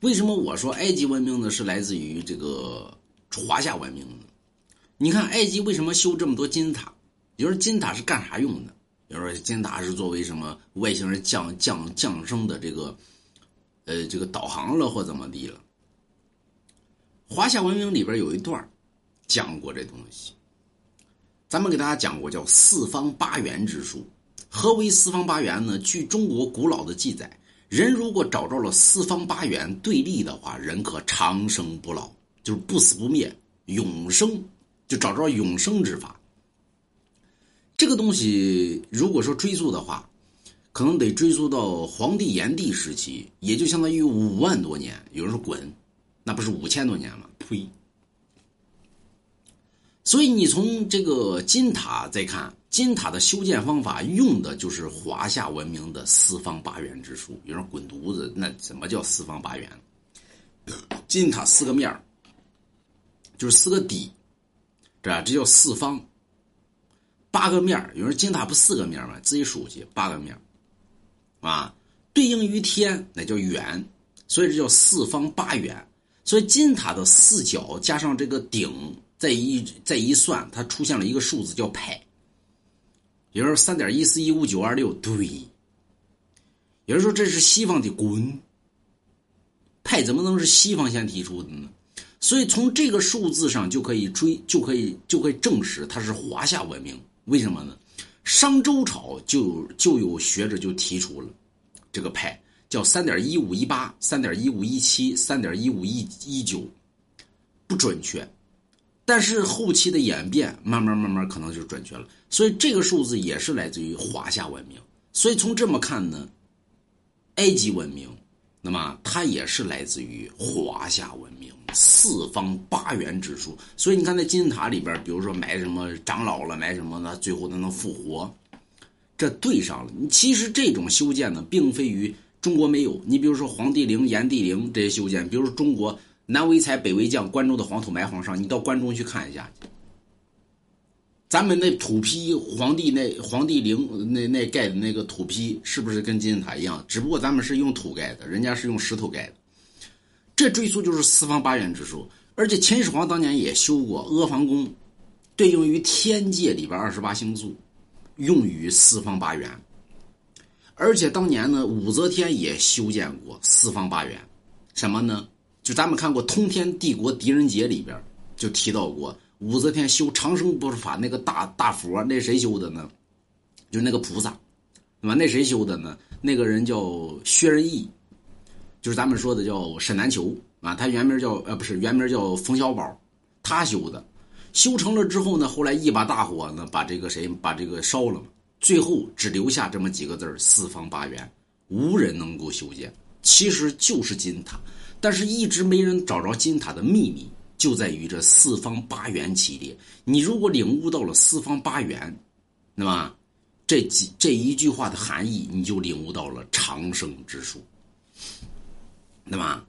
为什么我说埃及文明呢是来自于这个华夏文明呢？你看埃及为什么修这么多金字塔？有人金字塔是干啥用的？有人说金字塔是作为什么外星人降降降生的这个，呃，这个导航了或怎么地了？华夏文明里边有一段讲过这东西，咱们给大家讲过叫四方八元之术。何为四方八元呢？据中国古老的记载。人如果找着了四方八元对立的话，人可长生不老，就是不死不灭，永生，就找着永生之法。这个东西如果说追溯的话，可能得追溯到黄帝炎帝时期，也就相当于五万多年。有人说滚，那不是五千多年吗？呸！所以你从这个金塔再看。金塔的修建方法用的就是华夏文明的四方八元之术。有人滚犊子，那怎么叫四方八元？金塔四个面就是四个底，这这叫四方。八个面有人金塔不四个面吗？自己数去，八个面啊，对应于天，那叫圆，所以这叫四方八元。所以金塔的四角加上这个顶，再一再一算，它出现了一个数字叫派。有人说三点一四一五九二六，对。有人说这是西方的滚派，怎么能是西方先提出的呢？所以从这个数字上就可以追，就可以就可以证实它是华夏文明。为什么呢？商周朝就就有学者就提出了这个派，叫三点一五一八、三点一五一七、三点一五一一九，不准确。但是后期的演变，慢慢慢慢可能就准确了。所以这个数字也是来自于华夏文明。所以从这么看呢，埃及文明，那么它也是来自于华夏文明四方八元之术。所以你看那金字塔里边，比如说埋什么长老了，埋什么呢？最后它能复活，这对上了。其实这种修建呢，并非于中国没有。你比如说黄帝陵、炎帝陵这些修建，比如说中国。南为才，北为将，关中的黄土埋皇上，你到关中去看一下。咱们那土坯，皇帝那皇帝陵那那盖的那个土坯，是不是跟金字塔一样？只不过咱们是用土盖的，人家是用石头盖的。这追溯就是四方八元之术，而且秦始皇当年也修过阿房宫，对应于天界里边二十八星宿，用于四方八元。而且当年呢，武则天也修建过四方八元，什么呢？就咱们看过《通天帝国狄仁杰》里边就提到过武则天修长生不老法那个大大佛，那谁修的呢？就是那个菩萨，对吧？那谁修的呢？那个人叫薛仁义，就是咱们说的叫沈南球啊。他原名叫呃不是原名叫冯小宝，他修的。修成了之后呢，后来一把大火呢，把这个谁把这个烧了嘛。最后只留下这么几个字四方八元，无人能够修建，其实就是金塔。但是，一直没人找着金塔的秘密，就在于这四方八元系列。你如果领悟到了四方八元，那么这几这一句话的含义，你就领悟到了长生之术。那么，